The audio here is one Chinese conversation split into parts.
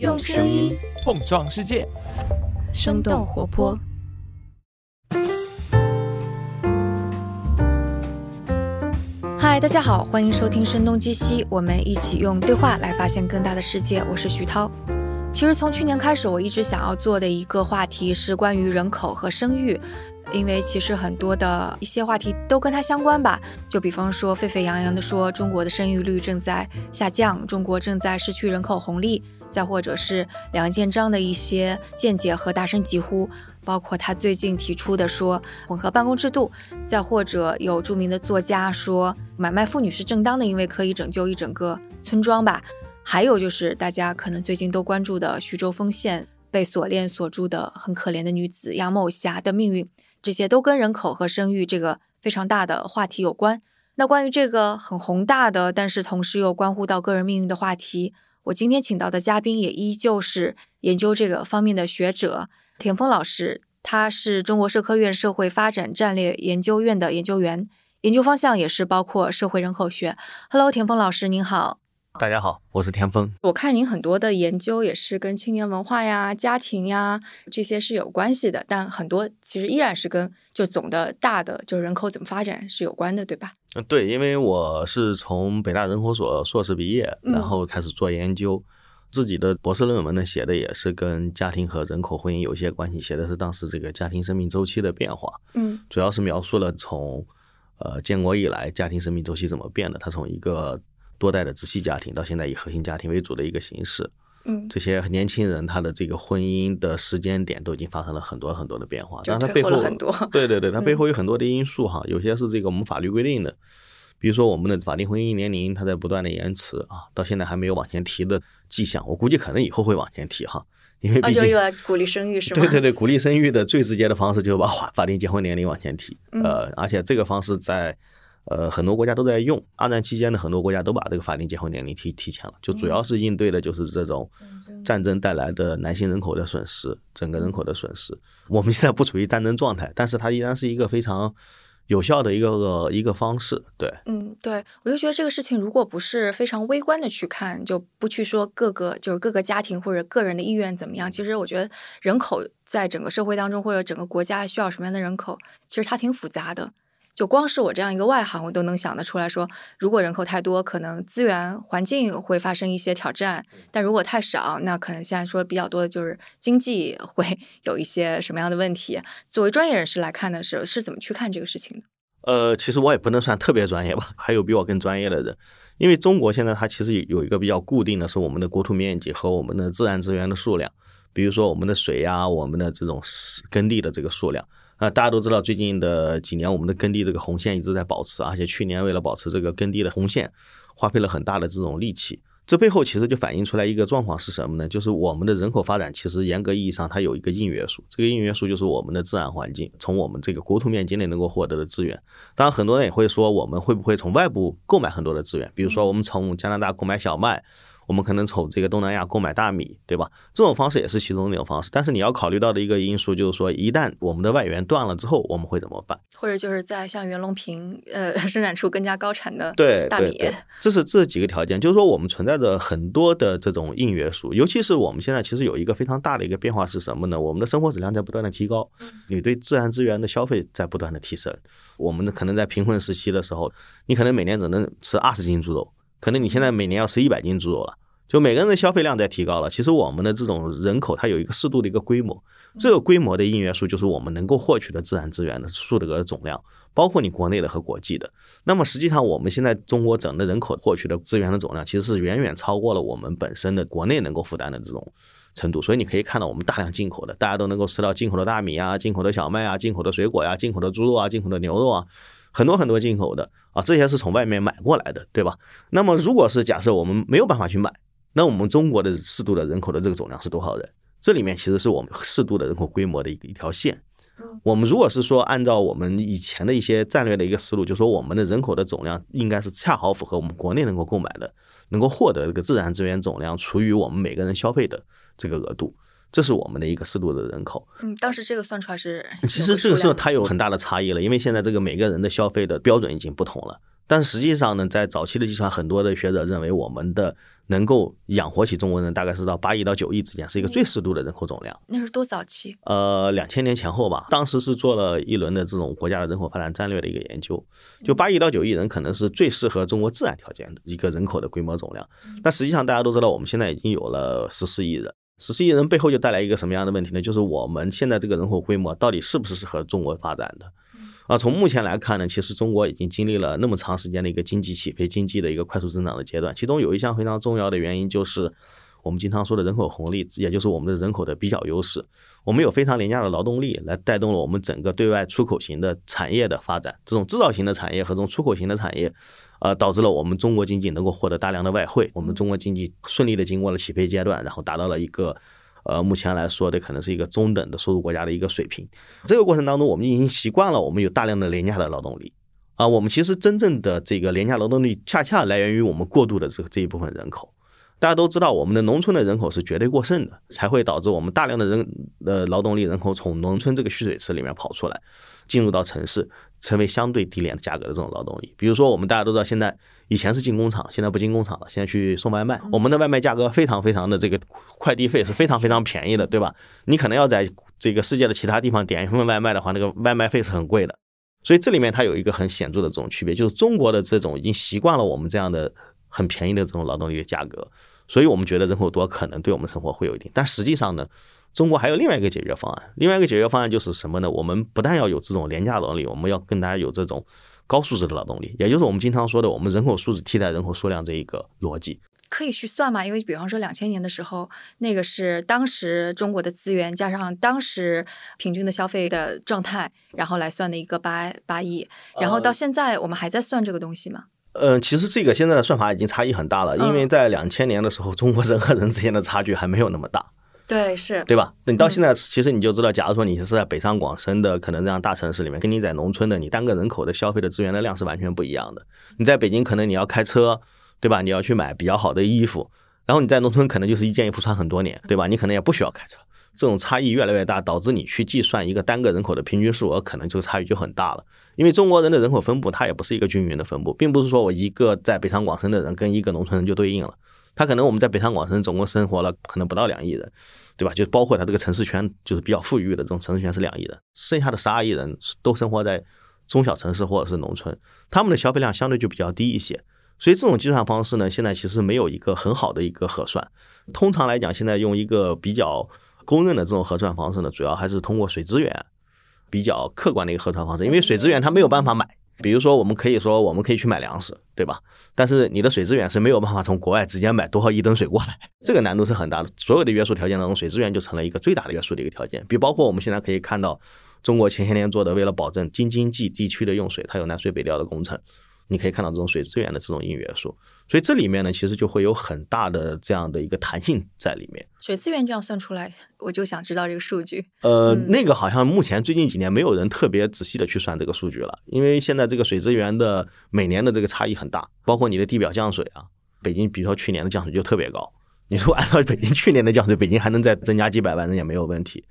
用声音碰撞世界，生动活泼。嗨，大家好，欢迎收听《声东击西》，我们一起用对话来发现更大的世界。我是徐涛。其实从去年开始，我一直想要做的一个话题是关于人口和生育。因为其实很多的一些话题都跟它相关吧，就比方说沸沸扬扬的说中国的生育率正在下降，中国正在失去人口红利，再或者是梁建章的一些见解和大声疾呼，包括他最近提出的说混合办公制度，再或者有著名的作家说买卖妇女是正当的，因为可以拯救一整个村庄吧，还有就是大家可能最近都关注的徐州丰县被锁链锁住的很可怜的女子杨某霞的命运。这些都跟人口和生育这个非常大的话题有关。那关于这个很宏大的，但是同时又关乎到个人命运的话题，我今天请到的嘉宾也依旧是研究这个方面的学者田峰老师。他是中国社科院社会发展战略研究院的研究员，研究方向也是包括社会人口学。Hello，田峰老师您好。大家好，我是田峰。我看您很多的研究也是跟青年文化呀、家庭呀这些是有关系的，但很多其实依然是跟就总的大的就人口怎么发展是有关的，对吧？嗯，对，因为我是从北大人口所硕士毕业，然后开始做研究，自己的博士论文呢写的也是跟家庭和人口婚姻有一些关系，写的是当时这个家庭生命周期的变化。嗯，主要是描述了从呃建国以来家庭生命周期怎么变的，它从一个多代的直系家庭到现在以核心家庭为主的一个形式，嗯，这些年轻人他的这个婚姻的时间点都已经发生了很多很多的变化，但是它背后很多，对对对，它背后有很多的因素哈，有些是这个我们法律规定的，比如说我们的法定婚姻年龄它在不断的延迟啊，到现在还没有往前提的迹象，我估计可能以后会往前提哈，因为毕竟又要鼓励生育是 吗？对对对，鼓励生育的最直接的方式就是把法法定结婚年龄往前提，呃，而且这个方式在。呃，很多国家都在用。二战期间的很多国家都把这个法定结婚年龄提提前了，就主要是应对的就是这种战争带来的男性人口的损失，整个人口的损失。我们现在不处于战争状态，但是它依然是一个非常有效的一个一个方式。对，嗯，对，我就觉得这个事情如果不是非常微观的去看，就不去说各个就是各个家庭或者个人的意愿怎么样。其实我觉得人口在整个社会当中或者整个国家需要什么样的人口，其实它挺复杂的。就光是我这样一个外行，我都能想得出来说，如果人口太多，可能资源环境会发生一些挑战；但如果太少，那可能现在说比较多的就是经济会 有一些什么样的问题。作为专业人士来看的时候，是怎么去看这个事情的？呃，其实我也不能算特别专业吧，还有比我更专业的人。因为中国现在它其实有一个比较固定的是我们的国土面积和我们的自然资源的数量，比如说我们的水呀，我们的这种耕地的这个数量。啊，大家都知道，最近的几年，我们的耕地这个红线一直在保持，而且去年为了保持这个耕地的红线，花费了很大的这种力气。这背后其实就反映出来一个状况是什么呢？就是我们的人口发展其实严格意义上它有一个硬约束，这个硬约束就是我们的自然环境，从我们这个国土面积内能够获得的资源。当然，很多人也会说，我们会不会从外部购买很多的资源？比如说，我们从加拿大购买小麦。我们可能从这个东南亚购买大米，对吧？这种方式也是其中的一种方式。但是你要考虑到的一个因素就是说，一旦我们的外援断了之后，我们会怎么办？或者就是在像袁隆平呃 生产出更加高产的对大米，这是这几个条件。就是说，我们存在着很多的这种硬约束，尤其是我们现在其实有一个非常大的一个变化是什么呢？我们的生活质量在不断的提高，你对自然资源的消费在不断的提升。我们的可能在贫困时期的时候，你可能每年只能吃二十斤猪肉。可能你现在每年要吃一百斤猪肉了，就每个人的消费量在提高了。其实我们的这种人口，它有一个适度的一个规模，这个规模的硬约束就是我们能够获取的自然资源的数的总量，包括你国内的和国际的。那么实际上，我们现在中国整个人口获取的资源的总量，其实是远远超过了我们本身的国内能够负担的这种程度。所以你可以看到，我们大量进口的，大家都能够吃到进口的大米啊、进口的小麦啊、进口的水果呀、进口的猪肉啊、进口的牛肉啊。很多很多进口的啊，这些是从外面买过来的，对吧？那么如果是假设我们没有办法去买，那我们中国的适度的人口的这个总量是多少人？这里面其实是我们适度的人口规模的一个一条线。我们如果是说按照我们以前的一些战略的一个思路，就说我们的人口的总量应该是恰好符合我们国内能够购买的、能够获得这个自然资源总量除以我们每个人消费的这个额度。这是我们的一个适度的人口。嗯，当时这个算出来是，其实这个时候它有很大的差异了，因为现在这个每个人的消费的标准已经不同了。但是实际上呢，在早期的计算，很多的学者认为我们的能够养活起中国人，大概是到八亿到九亿之间，是一个最适度的人口总量。那是多早期？呃，两千年前后吧。当时是做了一轮的这种国家的人口发展战略的一个研究，就八亿到九亿人可能是最适合中国自然条件的一个人口的规模总量。但实际上大家都知道，我们现在已经有了十四亿人，十四亿人背后就带来一个什么样的问题呢？就是我们现在这个人口规模到底是不是适合中国发展的？啊，从目前来看呢，其实中国已经经历了那么长时间的一个经济起飞、经济的一个快速增长的阶段，其中有一项非常重要的原因就是我们经常说的人口红利，也就是我们的人口的比较优势。我们有非常廉价的劳动力来带动了我们整个对外出口型的产业的发展，这种制造型的产业和这种出口型的产业，呃，导致了我们中国经济能够获得大量的外汇，我们中国经济顺利的经过了起飞阶段，然后达到了一个。呃，目前来说的可能是一个中等的收入国家的一个水平。这个过程当中，我们已经习惯了，我们有大量的廉价的劳动力啊。我们其实真正的这个廉价劳动力，恰恰来源于我们过度的这这一部分人口。大家都知道，我们的农村的人口是绝对过剩的，才会导致我们大量的人呃劳动力人口从农村这个蓄水池里面跑出来，进入到城市。成为相对低廉的价格的这种劳动力，比如说我们大家都知道，现在以前是进工厂，现在不进工厂了，现在去送外卖。我们的外卖价格非常非常的这个快递费是非常非常便宜的，对吧？你可能要在这个世界的其他地方点一份外卖的话，那个外卖费是很贵的。所以这里面它有一个很显著的这种区别，就是中国的这种已经习惯了我们这样的很便宜的这种劳动力的价格，所以我们觉得人口多可能对我们生活会有一定，但实际上呢？中国还有另外一个解决方案，另外一个解决方案就是什么呢？我们不但要有这种廉价劳动力，我们要跟大家有这种高素质的劳动力，也就是我们经常说的，我们人口素质替代人口数量这一个逻辑。可以去算嘛？因为比方说两千年的时候，那个是当时中国的资源加上当时平均的消费的状态，然后来算的一个八八亿。然后到现在我们还在算这个东西吗？嗯，其实这个现在的算法已经差异很大了，因为在两千年的时候，中国人和人之间的差距还没有那么大。对，是对吧？你到现在，其实你就知道，假如说你是在北上广深的可能这样大城市里面，跟你在农村的，你单个人口的消费的资源的量是完全不一样的。你在北京可能你要开车，对吧？你要去买比较好的衣服，然后你在农村可能就是一件衣服穿很多年，对吧？你可能也不需要开车。这种差异越来越大，导致你去计算一个单个人口的平均数额，可能这个差异就很大了。因为中国人的人口分布，它也不是一个均匀的分布，并不是说我一个在北上广深的人跟一个农村人就对应了。他可能我们在北上广深总共生活了可能不到两亿人，对吧？就包括他这个城市圈，就是比较富裕的这种城市圈是两亿人，剩下的十二亿人都生活在中小城市或者是农村，他们的消费量相对就比较低一些。所以这种计算方式呢，现在其实没有一个很好的一个核算。通常来讲，现在用一个比较公认的这种核算方式呢，主要还是通过水资源比较客观的一个核算方式，因为水资源它没有办法买。比如说，我们可以说，我们可以去买粮食，对吧？但是你的水资源是没有办法从国外直接买多少亿吨水过来，这个难度是很大的。所有的约束条件当中，水资源就成了一个最大的约束的一个条件。比包括我们现在可以看到，中国前些年做的，为了保证京津冀地区的用水，它有南水北调的工程。你可以看到这种水资源的这种硬约束，所以这里面呢，其实就会有很大的这样的一个弹性在里面。水资源这样算出来，我就想知道这个数据。呃，那个好像目前最近几年没有人特别仔细的去算这个数据了，因为现在这个水资源的每年的这个差异很大，包括你的地表降水啊，北京比如说去年的降水就特别高，你说按照北京去年的降水，北京还能再增加几百万人也没有问题。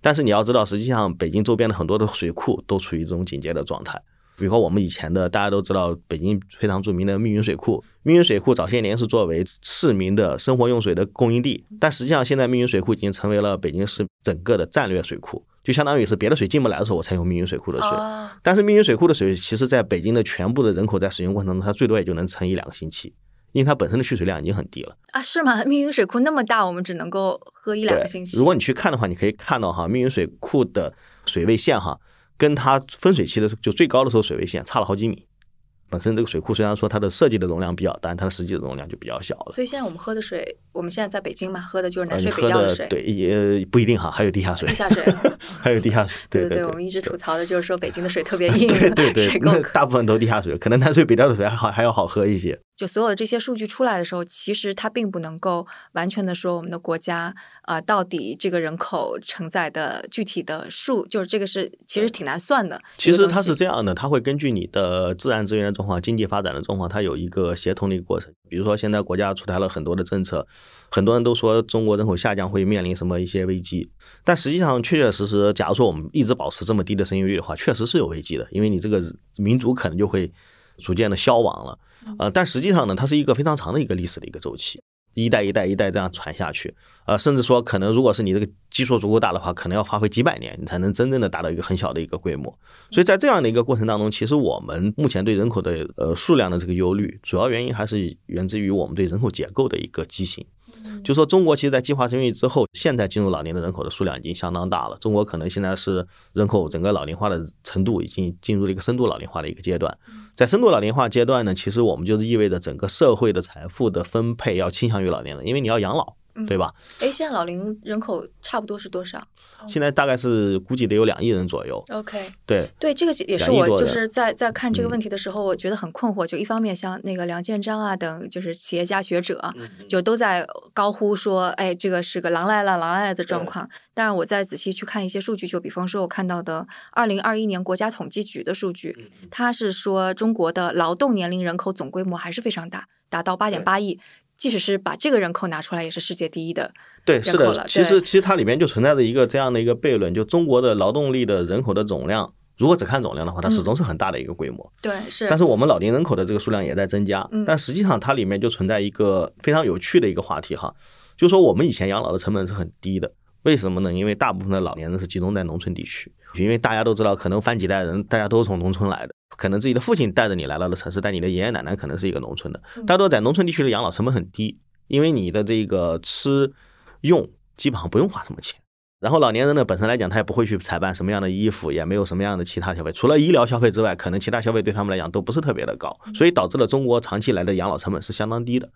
但是你要知道，实际上北京周边的很多的水库都处于这种警戒的状态。比如说，我们以前的大家都知道，北京非常著名的密云水库。密云水库早些年是作为市民的生活用水的供应地，但实际上现在密云水库已经成为了北京市整个的战略水库，就相当于是别的水进不来的时候，我才用密云水库的水。但是密云水库的水，其实在北京的全部的人口在使用过程中，它最多也就能撑一两个星期，因为它本身的蓄水量已经很低了。啊，是吗？密云水库那么大，我们只能够喝一两个星期。如果你去看的话，你可以看到哈，密云水库的水位线哈。跟它分水期的就最高的时候水位线差了好几米。本身这个水库虽然说它的设计的容量比较大，但它的实际的容量就比较小了。所以现在我们喝的水，我们现在在北京嘛，喝的就是南水北调的水。对，也不一定哈，还有地下水。地下水，还有地下水。对对对，我们一直吐槽的就是说北京的水特别硬，对 对，大部分都地下水，可能南水北调的水还好，还要好喝一些。就所有的这些数据出来的时候，其实它并不能够完全的说我们的国家啊，到底这个人口承载的具体的数，就是这个是其实挺难算的。其实它是这样的，它会根据你的自然资源状况、经济发展的状况，它有一个协同的一个过程。比如说现在国家出台了很多的政策，很多人都说中国人口下降会面临什么一些危机，但实际上确确实实，假如说我们一直保持这么低的生育率的话，确实是有危机的，因为你这个民族可能就会。逐渐的消亡了。呃，但实际上呢，它是一个非常长的一个历史的一个周期。一代一代一代这样传下去，呃，甚至说可能如果是你这个基数足够大的话，可能要花费几百年，你才能真正的达到一个很小的一个规模。所以在这样的一个过程当中，其实我们目前对人口的呃数量的这个忧虑，主要原因还是源自于我们对人口结构的一个畸形。就说中国其实，在计划生育之后，现在进入老年的人口的数量已经相当大了。中国可能现在是人口整个老龄化的程度已经进入了一个深度老龄化的一个阶段。在深度老龄化阶段呢，其实我们就是意味着整个社会的财富的分配要倾向于老年人，因为你要养老。对吧？哎，现在老龄人口差不多是多少？现在大概是估计得有两亿人左右。OK，对对，这个也是我就是在在看这个问题的时候，我觉得很困惑。就一方面，像那个梁建章啊等，就是企业家学者，就都在高呼说：“哎，这个是个狼来了，狼来了的状况。”但是我再仔细去看一些数据，就比方说，我看到的二零二一年国家统计局的数据，它是说中国的劳动年龄人口总规模还是非常大，达到八点八亿。即使是把这个人口拿出来，也是世界第一的。对，是的。其实，其实它里面就存在着一个这样的一个悖论：，就中国的劳动力的人口的总量，如果只看总量的话，它始终是很大的一个规模。对，是。但是我们老龄人口的这个数量也在增加，但实际上它里面就存在一个非常有趣的一个话题哈，就说我们以前养老的成本是很低的，为什么呢？因为大部分的老年人是集中在农村地区，因为大家都知道，可能翻几代人，大家都是从农村来的。可能自己的父亲带着你来到了城市，但你的爷爷奶奶可能是一个农村的。大多在农村地区的养老成本很低，因为你的这个吃用基本上不用花什么钱。然后老年人呢，本身来讲他也不会去采办什么样的衣服，也没有什么样的其他消费，除了医疗消费之外，可能其他消费对他们来讲都不是特别的高，所以导致了中国长期来的养老成本是相当低的。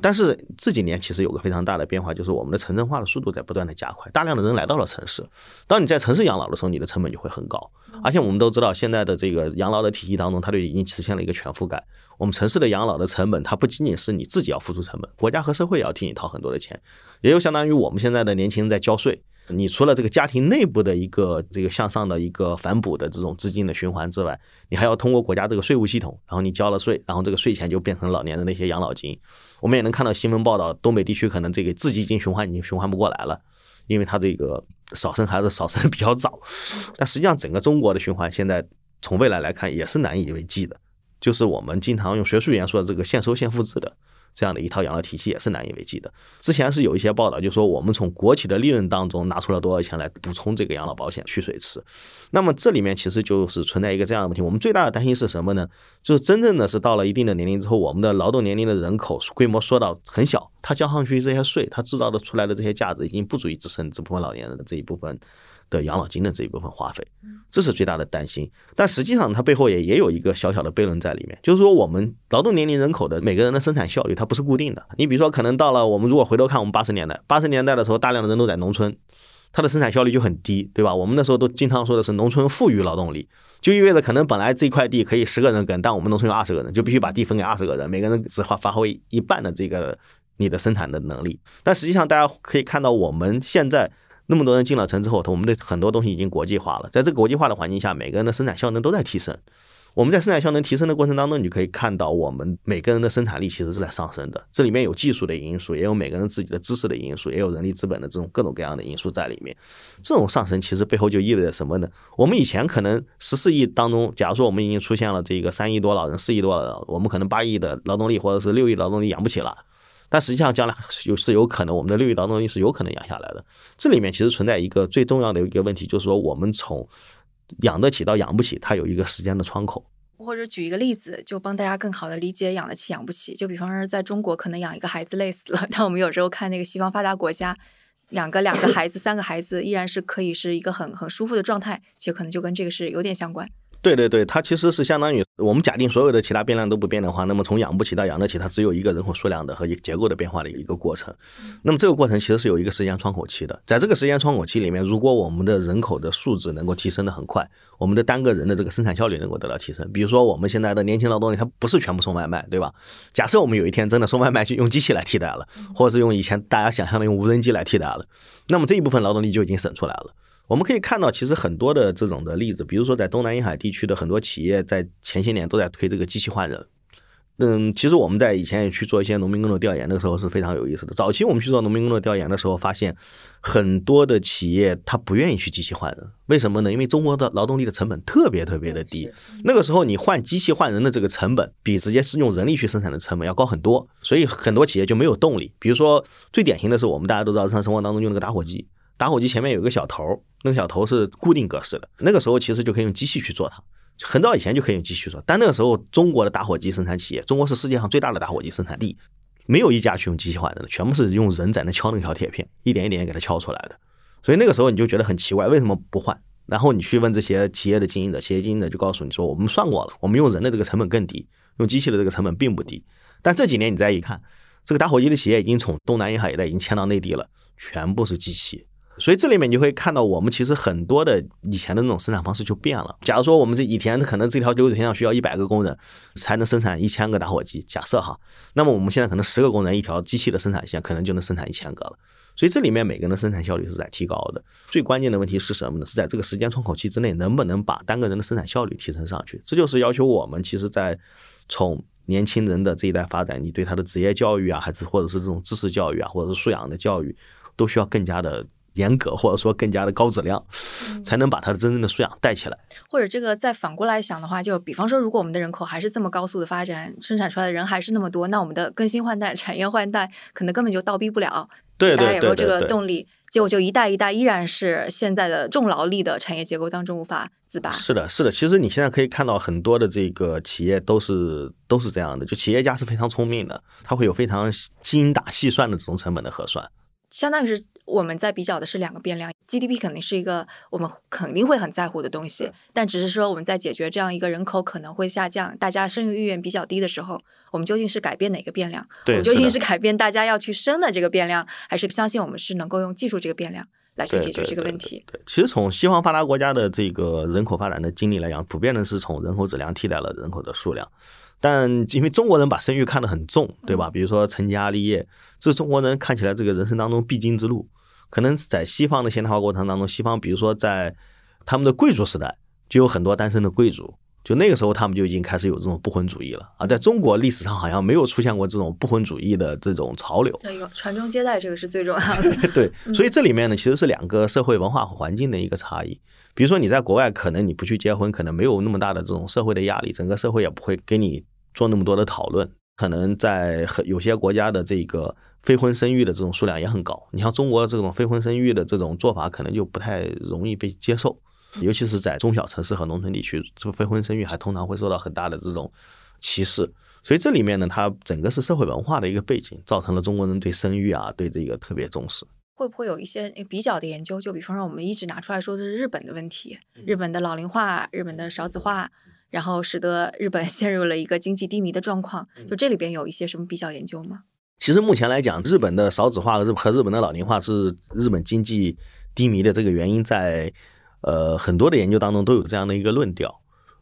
但是这几年其实有个非常大的变化，就是我们的城镇化的速度在不断的加快，大量的人来到了城市。当你在城市养老的时候，你的成本就会很高。而且我们都知道，现在的这个养老的体系当中，它就已经实现了一个全覆盖。我们城市的养老的成本，它不仅仅是你自己要付出成本，国家和社会也要替你掏很多的钱，也就相当于我们现在的年轻人在交税。你除了这个家庭内部的一个这个向上的一个反哺的这种资金的循环之外，你还要通过国家这个税务系统，然后你交了税，然后这个税钱就变成老年人的一些养老金。我们也能看到新闻报道，东北地区可能这个自己金循环已经循环不过来了，因为它这个少生孩子少生比较早。但实际上，整个中国的循环现在从未来来看也是难以为继的，就是我们经常用学术语言说的这个现收现付制的。这样的一套养老体系也是难以为继的。之前是有一些报道，就说我们从国企的利润当中拿出了多少钱来补充这个养老保险蓄水池。那么这里面其实就是存在一个这样的问题。我们最大的担心是什么呢？就是真正的是到了一定的年龄之后，我们的劳动年龄的人口规模缩到很小，它交上去这些税，它制造的出来的这些价值已经不足以支撑这部分老年人的这一部分。的养老金的这一部分花费，这是最大的担心。但实际上，它背后也也有一个小小的悖论在里面，就是说，我们劳动年龄人口的每个人的生产效率它不是固定的。你比如说，可能到了我们如果回头看我们八十年代，八十年代的时候，大量的人都在农村，它的生产效率就很低，对吧？我们那时候都经常说的是农村富余劳动力，就意味着可能本来这块地可以十个人耕，但我们农村有二十个人，就必须把地分给二十个人，每个人只发发挥一半的这个你的生产的能力。但实际上，大家可以看到我们现在。那么多人进了城之后，我们的很多东西已经国际化了。在这个国际化的环境下，每个人的生产效能都在提升。我们在生产效能提升的过程当中，你就可以看到我们每个人的生产力其实是在上升的。这里面有技术的因素，也有每个人自己的知识的因素，也有人力资本的这种各种各样的因素在里面。这种上升其实背后就意味着什么呢？我们以前可能十四亿当中，假如说我们已经出现了这个三亿多老人、四亿多老人，我们可能八亿的劳动力或者是六亿劳动力养不起了。但实际上，将来有是有可能，我们的六亿劳动力是有可能养下来的。这里面其实存在一个最重要的一个问题，就是说我们从养得起到养不起，它有一个时间的窗口。或者举一个例子，就帮大家更好的理解养得起养不起。就比方说，在中国可能养一个孩子累死了，但我们有时候看那个西方发达国家，两个两个孩子、三个孩子依然是可以是一个很很舒服的状态，其实可能就跟这个是有点相关。对对对，它其实是相当于我们假定所有的其他变量都不变的话，那么从养不起到养得起，它只有一个人口数量的和一个结构的变化的一个过程。那么这个过程其实是有一个时间窗口期的，在这个时间窗口期里面，如果我们的人口的素质能够提升的很快，我们的单个人的这个生产效率能够得到提升。比如说我们现在的年轻劳动力，它不是全部送外卖，对吧？假设我们有一天真的送外卖去用机器来替代了，或者是用以前大家想象的用无人机来替代了，那么这一部分劳动力就已经省出来了。我们可以看到，其实很多的这种的例子，比如说在东南沿海地区的很多企业，在前些年都在推这个机器换人。嗯，其实我们在以前也去做一些农民工的调研的时候是非常有意思的。早期我们去做农民工的调研的时候，发现很多的企业他不愿意去机器换人，为什么呢？因为中国的劳动力的成本特别特别的低，那个时候你换机器换人的这个成本比直接是用人力去生产的成本要高很多，所以很多企业就没有动力。比如说最典型的是我们大家都知道日常生活当中用那个打火机，打火机前面有一个小头，那个小头是固定格式的，那个时候其实就可以用机器去做它。很早以前就可以用机器做，但那个时候中国的打火机生产企业，中国是世界上最大的打火机生产地，没有一家去用机器换的，全部是用人在那敲那条铁片，一点一点给它敲出来的。所以那个时候你就觉得很奇怪，为什么不换？然后你去问这些企业的经营者，企业经营者就告诉你说，我们算过了，我们用人的这个成本更低，用机器的这个成本并不低。但这几年你再一看，这个打火机的企业已经从东南沿海一带已经迁到内地了，全部是机器。所以这里面你会看到，我们其实很多的以前的那种生产方式就变了。假如说我们这以前可能这条流水线上需要一百个工人才能生产一千个打火机，假设哈，那么我们现在可能十个工人一条机器的生产线可能就能生产一千个了。所以这里面每个人的生产效率是在提高的。最关键的问题是什么呢？是在这个时间窗口期之内，能不能把单个人的生产效率提升上去？这就是要求我们其实在从年轻人的这一代发展，你对他的职业教育啊，还是或者是这种知识教育啊，或者是素养的教育，都需要更加的。严格或者说更加的高质量，才能把它的真正的素养带起来。或者这个再反过来想的话，就比方说，如果我们的人口还是这么高速的发展，生产出来的人还是那么多，那我们的更新换代、产业换代可能根本就倒逼不了。对大家有没有这个动力？结果就一代一代依然是现在的重劳力的产业结构当中无法自拔。是的，是的。其实你现在可以看到很多的这个企业都是都是这样的，就企业家是非常聪明的，他会有非常精打细算的这种成本的核算。相当于是我们在比较的是两个变量，GDP 肯定是一个我们肯定会很在乎的东西，但只是说我们在解决这样一个人口可能会下降，大家生育意愿比较低的时候，我们究竟是改变哪个变量？我们，究竟是改变大家要去生的这个变量，还是相信我们是能够用技术这个变量来去解决这个问题？对，其实从西方发达国家的这个人口发展的经历来讲，普遍的是从人口质量替代了人口的数量。但因为中国人把生育看得很重，对吧？比如说成家立业，这是中国人看起来这个人生当中必经之路。可能在西方的现代化过程当中，西方比如说在他们的贵族时代，就有很多单身的贵族，就那个时候他们就已经开始有这种不婚主义了。啊在中国历史上好像没有出现过这种不婚主义的这种潮流。对，传宗接代这个是最重要的。对，所以这里面呢，其实是两个社会文化环境的一个差异。比如说你在国外，可能你不去结婚，可能没有那么大的这种社会的压力，整个社会也不会给你。做那么多的讨论，可能在很有些国家的这个非婚生育的这种数量也很高。你像中国这种非婚生育的这种做法，可能就不太容易被接受，尤其是在中小城市和农村地区，这非婚生育还通常会受到很大的这种歧视。所以这里面呢，它整个是社会文化的一个背景，造成了中国人对生育啊，对这个特别重视。会不会有一些比较的研究？就比方说，我们一直拿出来说的是日本的问题，日本的老龄化，日本的少子化。然后使得日本 陷入了一个经济低迷的状况，就这里边有一些什么比较研究吗？其实目前来讲，日本的少子化和日和日本的老龄化是日本经济低迷的这个原因，在呃很多的研究当中都有这样的一个论调。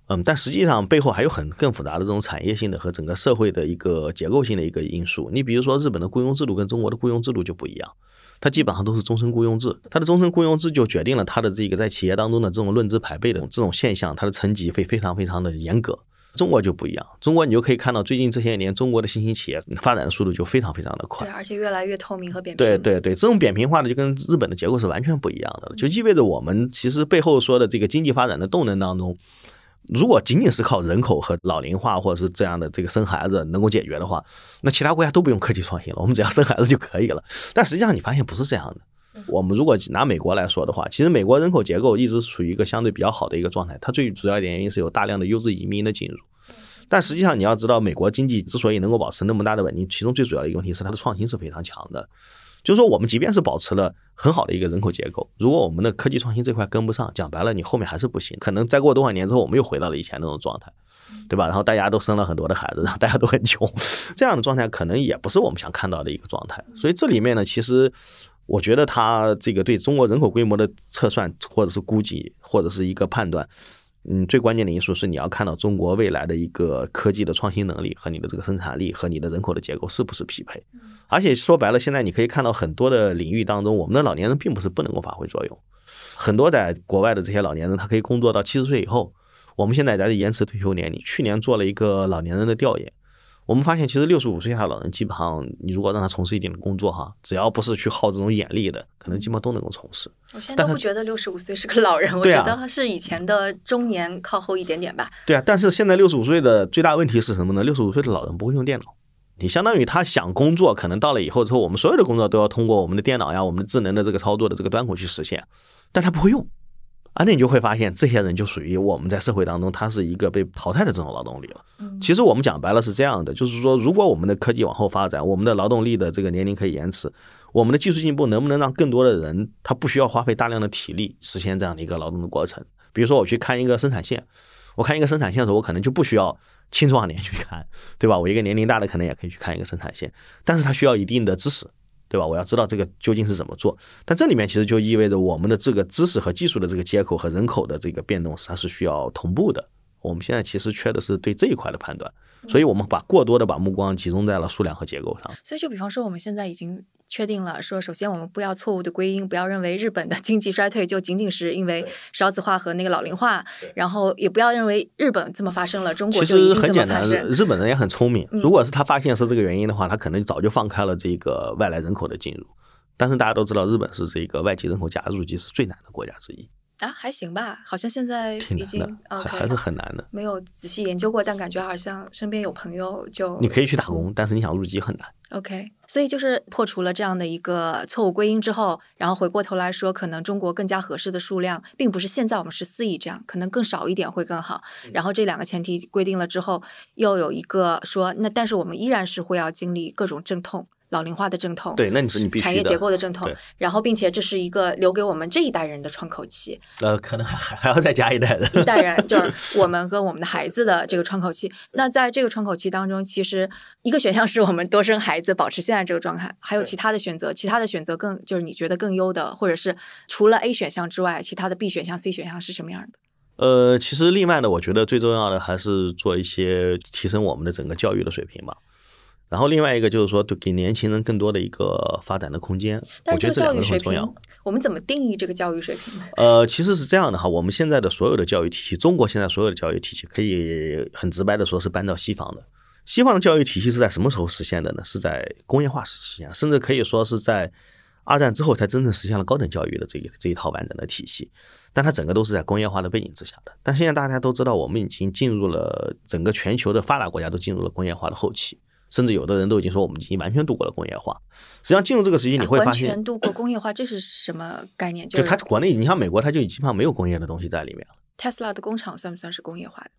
嗯，但实际上背后还有很更复杂的这种产业性的和整个社会的一个结构性的一个因素。你比如说，日本的雇佣制度跟中国的雇佣制度就不一样。它基本上都是终身雇佣制，它的终身雇佣制就决定了它的这个在企业当中的这种论资排辈的这种现象，它的层级会非常非常的严格。中国就不一样，中国你就可以看到最近这些年中国的新兴企业发展的速度就非常非常的快，对，而且越来越透明和扁平。对对对，这种扁平化的就跟日本的结构是完全不一样的，就意味着我们其实背后说的这个经济发展的动能当中。如果仅仅是靠人口和老龄化或者是这样的这个生孩子能够解决的话，那其他国家都不用科技创新了，我们只要生孩子就可以了。但实际上你发现不是这样的。我们如果拿美国来说的话，其实美国人口结构一直处于一个相对比较好的一个状态，它最主要一点原因是有大量的优质移民的进入。但实际上你要知道，美国经济之所以能够保持那么大的稳定，其中最主要的一个问题是它的创新是非常强的。就是说，我们即便是保持了很好的一个人口结构，如果我们的科技创新这块跟不上，讲白了，你后面还是不行。可能再过多少年之后，我们又回到了以前那种状态，对吧？然后大家都生了很多的孩子，然后大家都很穷，这样的状态可能也不是我们想看到的一个状态。所以这里面呢，其实我觉得它这个对中国人口规模的测算，或者是估计，或者是一个判断。嗯，最关键的因素是你要看到中国未来的一个科技的创新能力和你的这个生产力和你的人口的结构是不是匹配。而且说白了，现在你可以看到很多的领域当中，我们的老年人并不是不能够发挥作用。很多在国外的这些老年人，他可以工作到七十岁以后。我们现在在延迟退休年龄。去年做了一个老年人的调研，我们发现，其实六十五岁以下老人基本上，你如果让他从事一定的工作哈，只要不是去耗这种眼力的，可能基本上都能够从事。我现在都不觉得六十五岁是个老人，我觉得是以前的中年靠后一点点吧。对啊，但是现在六十五岁的最大问题是什么呢？六十五岁的老人不会用电脑，你相当于他想工作，可能到了以后之后，我们所有的工作都要通过我们的电脑呀，我们的智能的这个操作的这个端口去实现，但他不会用。啊，那你就会发现，这些人就属于我们在社会当中，他是一个被淘汰的这种劳动力了。其实我们讲白了是这样的，就是说，如果我们的科技往后发展，我们的劳动力的这个年龄可以延迟，我们的技术进步能不能让更多的人他不需要花费大量的体力实现这样的一个劳动的过程？比如说，我去看一个生产线，我看一个生产线的时候，我可能就不需要青壮年去看，对吧？我一个年龄大的可能也可以去看一个生产线，但是他需要一定的知识。对吧？我要知道这个究竟是怎么做，但这里面其实就意味着我们的这个知识和技术的这个接口和人口的这个变动，它是需要同步的。我们现在其实缺的是对这一块的判断，所以我们把过多的把目光集中在了数量和结构上。所以，就比方说，我们现在已经。确定了，说首先我们不要错误的归因，不要认为日本的经济衰退就仅仅是因为少子化和那个老龄化，然后也不要认为日本这么发生了，中国其实很简单，日本人也很聪明。如果是他发现是这个原因的话，他可能早就放开了这个外来人口的进入。但是大家都知道，日本是这个外籍人口加入机是最难的国家之一。啊，还行吧，好像现在已经还是很难的。没有仔细研究过，但感觉好像身边有朋友就你可以去打工，但是你想入籍很难。OK，所以就是破除了这样的一个错误归因之后，然后回过头来说，可能中国更加合适的数量，并不是现在我们十四亿这样，可能更少一点会更好。然后这两个前提规定了之后，又有一个说，那但是我们依然是会要经历各种阵痛。老龄化的阵痛，对，那你是你必须产业结构的阵痛，然后并且这是一个留给我们这一代人的窗口期。呃，可能还还要再加一代的，一代人就是我们跟我们的孩子的这个窗口期。那在这个窗口期当中，其实一个选项是我们多生孩子，保持现在这个状态，还有其他的选择，其他的选择更就是你觉得更优的，或者是除了 A 选项之外，其他的 B 选项、C 选项是什么样的？呃，其实另外呢，我觉得最重要的还是做一些提升我们的整个教育的水平吧。然后另外一个就是说，给年轻人更多的一个发展的空间。我觉得这两个很重要。我们怎么定义这个教育水平呢？呃，其实是这样的哈，我们现在的所有的教育体系，中国现在所有的教育体系，可以很直白的说是搬到西方的。西方的教育体系是在什么时候实现的呢？是在工业化时期啊，甚至可以说是在二战之后才真正实现了高等教育的这一这一套完整的体系。但它整个都是在工业化的背景之下的。但现在大家都知道，我们已经进入了整个全球的发达国家都进入了工业化的后期。甚至有的人都已经说，我们已经完全度过了工业化。实际上，进入这个时期，你会发现，完全度过工业化，这是什么概念？就它国内，你像美国，它就基本上没有工业的东西在里面了。Tesla 的工厂算不算是工业化的？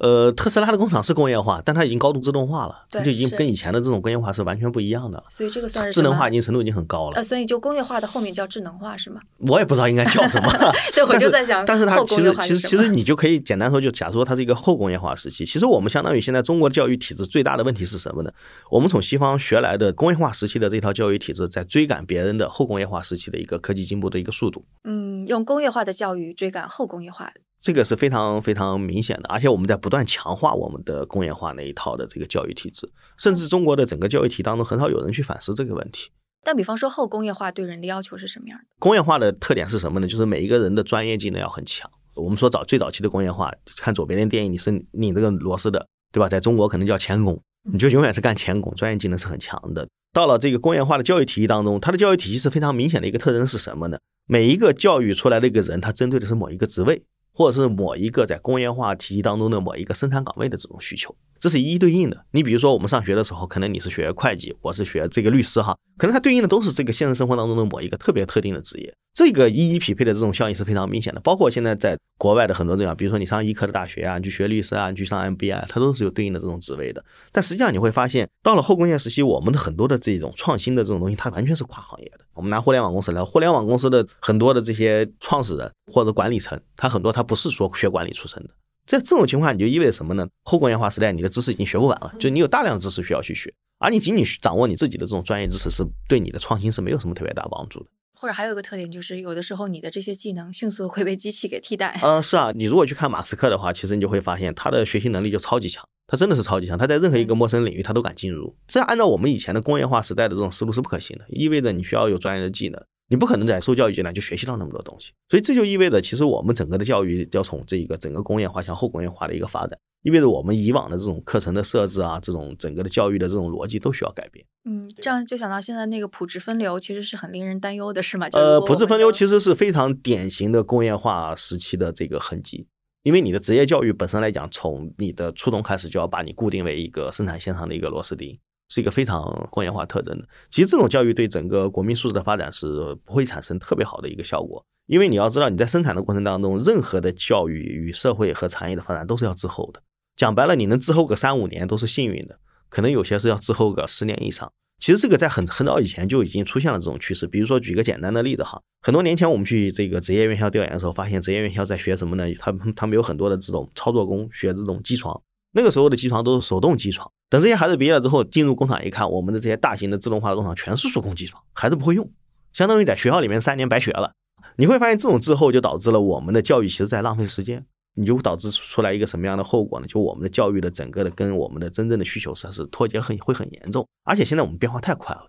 呃，特斯拉的工厂是工业化，但它已经高度自动化了，就已经跟以前的这种工业化是完全不一样的了。所以这个算是智能化，已经程度已经很高了。呃，所以就工业化的后面叫智能化是吗？我也不知道应该叫什么。对，我就在想，但是它其实其实其实你就可以简单说，就假如说它是一个后工业化时期。其实我们相当于现在中国教育体制最大的问题是什么呢？我们从西方学来的工业化时期的这套教育体制，在追赶别人的后工业化时期的一个科技进步的一个速度。嗯，用工业化的教育追赶后工业化。这个是非常非常明显的，而且我们在不断强化我们的工业化那一套的这个教育体制，甚至中国的整个教育体当中很少有人去反思这个问题。但比方说后工业化对人的要求是什么样的？工业化的特点是什么呢？就是每一个人的专业技能要很强。我们说早最早期的工业化，看左边的电影，你是拧这个螺丝的，对吧？在中国可能叫钳工，你就永远是干钳工，专业技能是很强的。到了这个工业化的教育体系当中，它的教育体系是非常明显的一个特征是什么呢？每一个教育出来的一个人，他针对的是某一个职位。或者是某一个在工业化体系当中的某一个生产岗位的这种需求，这是一一对应的。你比如说，我们上学的时候，可能你是学会计，我是学这个律师哈，可能它对应的都是这个现实生活当中的某一个特别特定的职业。这个一一匹配的这种效应是非常明显的。包括现在在国外的很多这样，比如说你上医科的大学啊，你去学律师啊，你去上 MBA，它都是有对应的这种职位的。但实际上你会发现，到了后工业时期，我们的很多的这种创新的这种东西，它完全是跨行业的。我们拿互联网公司来，互联网公司的很多的这些创始人或者管理层，他很多他不是说学管理出身的。在这种情况，你就意味着什么呢？后工业化时代，你的知识已经学不完了，就你有大量的知识需要去学，而你仅仅掌握你自己的这种专业知识，是对你的创新是没有什么特别大帮助的。或者还有一个特点就是，有的时候你的这些技能迅速会被机器给替代。嗯，是啊，你如果去看马斯克的话，其实你就会发现他的学习能力就超级强，他真的是超级强，他在任何一个陌生领域他都敢进入。这样按照我们以前的工业化时代的这种思路是不可行的，意味着你需要有专业的技能。你不可能在受教育阶段就学习到那么多东西。所以这就意味着，其实我们整个的教育要从这个整个工业化向后工业化的一个发展，意味着我们以往的这种课程的设置啊，这种整个的教育的这种逻辑都需要改变。嗯，这样就想到现在那个普职分流，其实是很令人担忧的，是吗？呃，普职分流其实是非常典型的工业化时期的这个痕迹。因为你的职业教育本身来讲，从你的初中开始就要把你固定为一个生产线上的一个螺丝钉，是一个非常工业化特征的。其实这种教育对整个国民素质的发展是不会产生特别好的一个效果。因为你要知道，你在生产的过程当中，任何的教育与社会和产业的发展都是要滞后的。讲白了，你能滞后个三五年都是幸运的，可能有些是要滞后个十年以上。其实这个在很很早以前就已经出现了这种趋势。比如说举个简单的例子哈，很多年前我们去这个职业院校调研的时候，发现职业院校在学什么呢？他们他们有很多的这种操作工学这种机床，那个时候的机床都是手动机床。等这些孩子毕业了之后，进入工厂一看，我们的这些大型的自动化的工厂全是手工机床，孩子不会用，相当于在学校里面三年白学了。你会发现这种滞后就导致了我们的教育其实在浪费时间。你就导致出来一个什么样的后果呢？就我们的教育的整个的跟我们的真正的需求是是脱节很会很严重，而且现在我们变化太快了。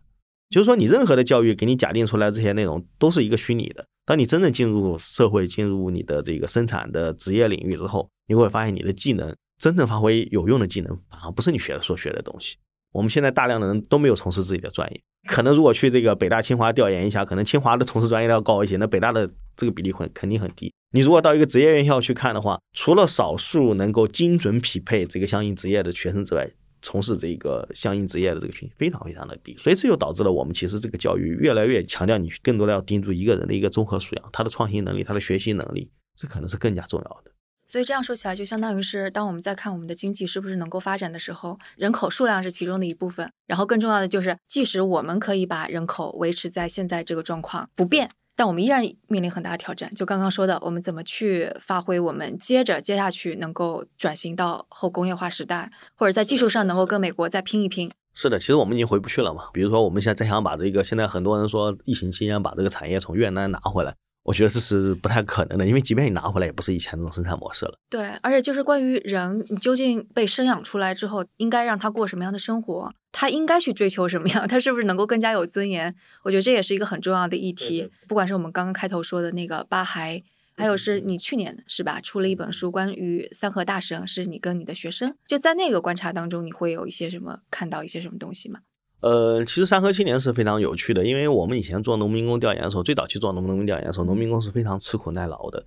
就是说，你任何的教育给你假定出来这些内容都是一个虚拟的。当你真正进入社会、进入你的这个生产的职业领域之后，你会发现你的技能真正发挥有用的技能，反而不是你学的所学的东西。我们现在大量的人都没有从事自己的专业，可能如果去这个北大、清华调研一下，可能清华的从事专业要高一些，那北大的这个比例很肯定很低。你如果到一个职业院校去看的话，除了少数能够精准匹配这个相应职业的学生之外，从事这个相应职业的这个群体非常非常的低，所以这就导致了我们其实这个教育越来越强调你更多的要盯住一个人的一个综合素养，他的创新能力，他的学习能力，这可能是更加重要的。所以这样说起来，就相当于是当我们在看我们的经济是不是能够发展的时候，人口数量是其中的一部分，然后更重要的就是，即使我们可以把人口维持在现在这个状况不变。但我们依然面临很大的挑战，就刚刚说的，我们怎么去发挥我们接着接下去能够转型到后工业化时代，或者在技术上能够跟美国再拼一拼。是的，其实我们已经回不去了嘛。比如说，我们现在再想把这个，现在很多人说疫情期间把这个产业从越南拿回来。我觉得这是不太可能的，因为即便你拿回来，也不是以前那种生产模式了。对，而且就是关于人，你究竟被生养出来之后，应该让他过什么样的生活？他应该去追求什么样？他是不是能够更加有尊严？我觉得这也是一个很重要的议题。不管是我们刚刚开头说的那个八孩，还有是你去年是吧，出了一本书关于三和大神，是你跟你的学生就在那个观察当中，你会有一些什么看到一些什么东西吗？呃，其实三和青年是非常有趣的，因为我们以前做农民工调研的时候，最早期做农农民调研的时候，农民工是非常吃苦耐劳的。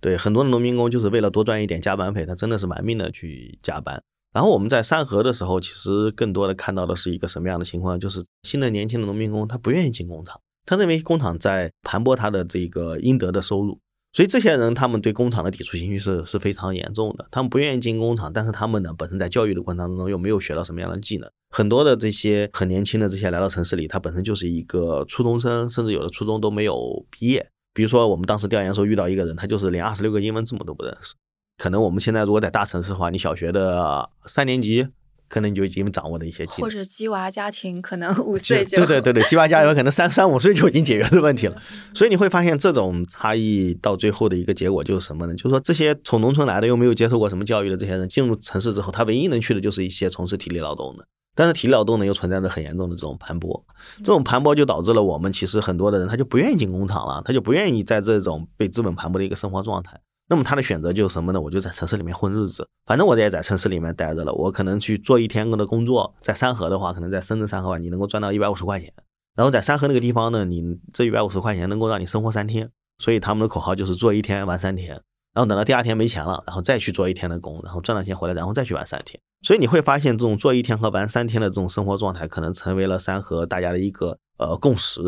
对，很多的农民工就是为了多赚一点加班费，他真的是玩命的去加班。然后我们在三和的时候，其实更多的看到的是一个什么样的情况？就是新的年轻的农民工他不愿意进工厂，他认为工厂在盘剥他的这个应得的收入。所以这些人，他们对工厂的抵触情绪是是非常严重的。他们不愿意进工厂，但是他们呢，本身在教育的过程当中又没有学到什么样的技能。很多的这些很年轻的这些来到城市里，他本身就是一个初中生，甚至有的初中都没有毕业。比如说，我们当时调研的时候遇到一个人，他就是连二十六个英文字母都不认识。可能我们现在如果在大城市的话，你小学的三年级。可能你就已经掌握了一些技能，或者鸡娃家庭可能五岁就对对对对，鸡娃家庭可能三三五岁就已经解决这问题了。所以你会发现，这种差异到最后的一个结果就是什么呢？就是说，这些从农村来的又没有接受过什么教育的这些人，进入城市之后，他唯一能去的就是一些从事体力劳动的。但是体力劳动呢，又存在着很严重的这种盘剥，这种盘剥就导致了我们其实很多的人他就不愿意进工厂了，他就不愿意在这种被资本盘剥的一个生活状态。那么他的选择就是什么呢？我就在城市里面混日子，反正我也在城市里面待着了。我可能去做一天的工作，在三河的话，可能在深圳三河吧，你能够赚到一百五十块钱。然后在三河那个地方呢，你这一百五十块钱能够让你生活三天。所以他们的口号就是做一天玩三天，然后等到第二天没钱了，然后再去做一天的工，然后赚了钱回来，然后再去玩三天。所以你会发现，这种做一天和玩三天的这种生活状态，可能成为了三和大家的一个呃共识。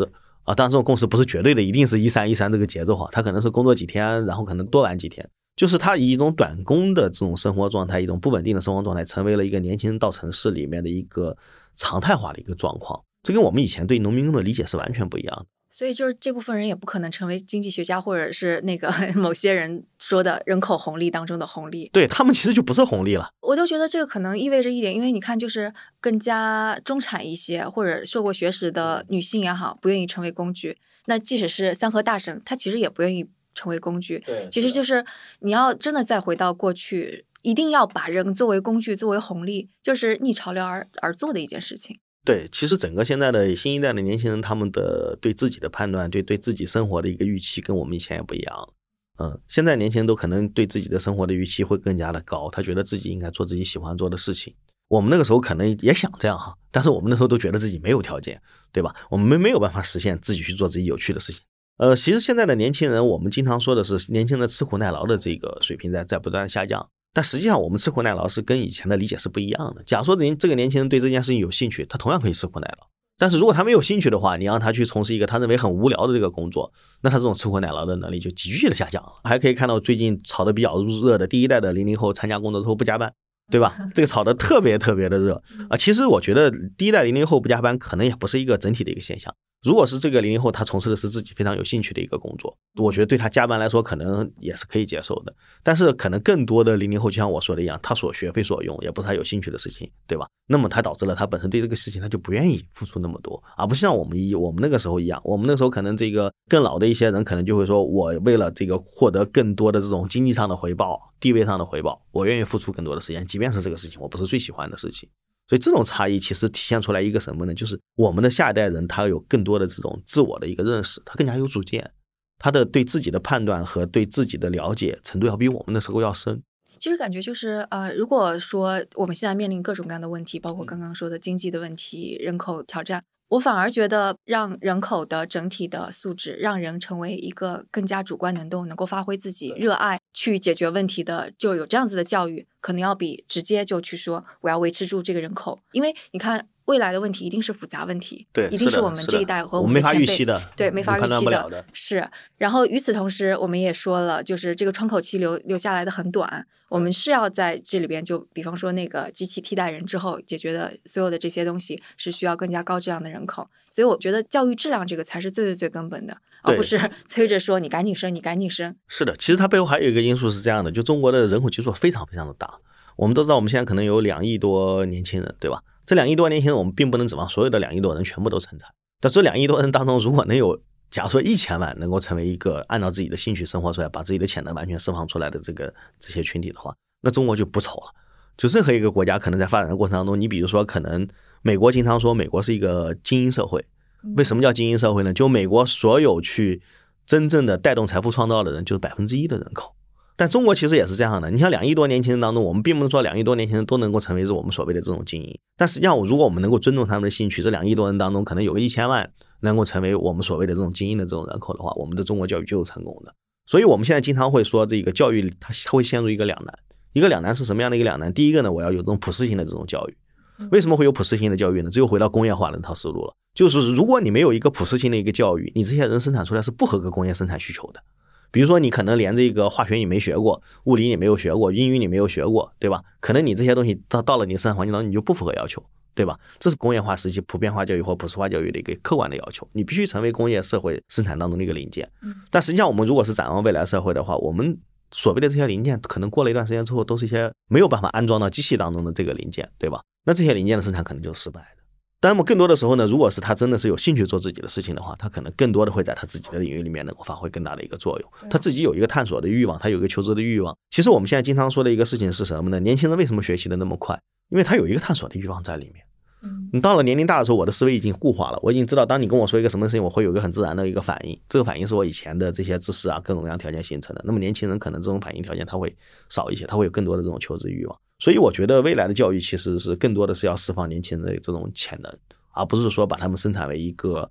啊，当然这种共识不是绝对的，一定是一三一三这个节奏哈，他可能是工作几天，然后可能多玩几天，就是他以一种短工的这种生活状态，一种不稳定的生活状态，成为了一个年轻人到城市里面的一个常态化的一个状况，这跟我们以前对农民工的理解是完全不一样的。所以就是这部分人也不可能成为经济学家，或者是那个 某些人说的人口红利当中的红利。对他们其实就不是红利了。我都觉得这个可能意味着一点，因为你看，就是更加中产一些或者受过学识的女性也好，不愿意成为工具。那即使是三和大神，他其实也不愿意成为工具。对，其实就是你要真的再回到过去，一定要把人作为工具，作为红利，就是逆潮流而而做的一件事情。对，其实整个现在的新一代的年轻人，他们的对自己的判断，对对自己生活的一个预期，跟我们以前也不一样。嗯，现在年轻人都可能对自己的生活的预期会更加的高，他觉得自己应该做自己喜欢做的事情。我们那个时候可能也想这样哈，但是我们那时候都觉得自己没有条件，对吧？我们没有办法实现自己去做自己有趣的事情。呃，其实现在的年轻人，我们经常说的是年轻人吃苦耐劳的这个水平在在不断下降，但实际上我们吃苦耐劳是跟以前的理解是不一样的。假说您这个年轻人对这件事情有兴趣，他同样可以吃苦耐劳。但是如果他没有兴趣的话，你让他去从事一个他认为很无聊的这个工作，那他这种吃苦耐劳的能力就急剧的下降了。还可以看到最近炒的比较热的第一代的零零后参加工作之后不加班。对吧？这个炒的特别特别的热啊！其实我觉得第一代零零后不加班，可能也不是一个整体的一个现象。如果是这个零零后，他从事的是自己非常有兴趣的一个工作，我觉得对他加班来说，可能也是可以接受的。但是可能更多的零零后，就像我说的一样，他所学非所用，也不是他有兴趣的事情，对吧？那么他导致了他本身对这个事情他就不愿意付出那么多，而不像我们一我们那个时候一样，我们那时候可能这个更老的一些人，可能就会说，我为了这个获得更多的这种经济上的回报。地位上的回报，我愿意付出更多的时间，即便是这个事情我不是最喜欢的事情。所以这种差异其实体现出来一个什么呢？就是我们的下一代人他有更多的这种自我的一个认识，他更加有主见，他的对自己的判断和对自己的了解程度要比我们那时候要深。其实感觉就是呃，如果说我们现在面临各种各样的问题，包括刚刚说的经济的问题、人口挑战。我反而觉得，让人口的整体的素质，让人成为一个更加主观能动、能够发挥自己热爱去解决问题的，就有这样子的教育，可能要比直接就去说我要维持住这个人口，因为你看。未来的问题一定是复杂问题，对，一定是我们这一代和我们没法预期的，对，没法预期的，是。然后与此同时，我们也说了，就是这个窗口期留留下来的很短，我们是要在这里边，就比方说那个机器替代人之后解决的所有的这些东西，是需要更加高质量的人口。所以我觉得教育质量这个才是最最最根本的，而不是 催着说你赶紧生，你赶紧生。是的，其实它背后还有一个因素是这样的，就中国的人口基数非常非常的大，我们都知道我们现在可能有两亿多年轻人，对吧？这两亿多年轻人，我们并不能指望所有的两亿多人全部都成才。在这两亿多人当中，如果能有，假如说一千万能够成为一个按照自己的兴趣生活出来，把自己的潜能完全释放出来的这个这些群体的话，那中国就不愁了。就任何一个国家可能在发展的过程当中，你比如说，可能美国经常说美国是一个精英社会。为什么叫精英社会呢？就美国所有去真正的带动财富创造的人，就是百分之一的人口。但中国其实也是这样的，你像两亿多年轻人当中，我们并不能说两亿多年轻人都能够成为是我们所谓的这种精英。但实际上，如果我们能够尊重他们的兴趣，这两亿多人当中可能有个一千万能够成为我们所谓的这种精英的这种人口的话，我们的中国教育就是成功的。所以，我们现在经常会说，这个教育它会陷入一个两难。一个两难是什么样的一个两难？第一个呢，我要有这种普适性的这种教育。为什么会有普适性的教育呢？只有回到工业化的那套思路了。就是如果你没有一个普适性的一个教育，你这些人生产出来是不合格工业生产需求的。比如说，你可能连这个化学你没学过，物理你没有学过，英语你没有学过，对吧？可能你这些东西到到了你生产环境当中，你就不符合要求，对吧？这是工业化时期普遍化教育或普世化教育的一个客观的要求，你必须成为工业社会生产当中的一个零件。但实际上，我们如果是展望未来社会的话，我们所谓的这些零件，可能过了一段时间之后，都是一些没有办法安装到机器当中的这个零件，对吧？那这些零件的生产可能就失败。那么更多的时候呢，如果是他真的是有兴趣做自己的事情的话，他可能更多的会在他自己的领域里面能够发挥更大的一个作用。他自己有一个探索的欲望，他有一个求知的欲望。其实我们现在经常说的一个事情是什么呢？年轻人为什么学习的那么快？因为他有一个探索的欲望在里面。你到了年龄大的时候，我的思维已经固化了，我已经知道，当你跟我说一个什么事情，我会有一个很自然的一个反应。这个反应是我以前的这些知识啊，各种各样条件形成的。那么年轻人可能这种反应条件他会少一些，他会有更多的这种求知欲望。所以我觉得未来的教育其实是更多的是要释放年轻人的这种潜能。而不是说把他们生产为一个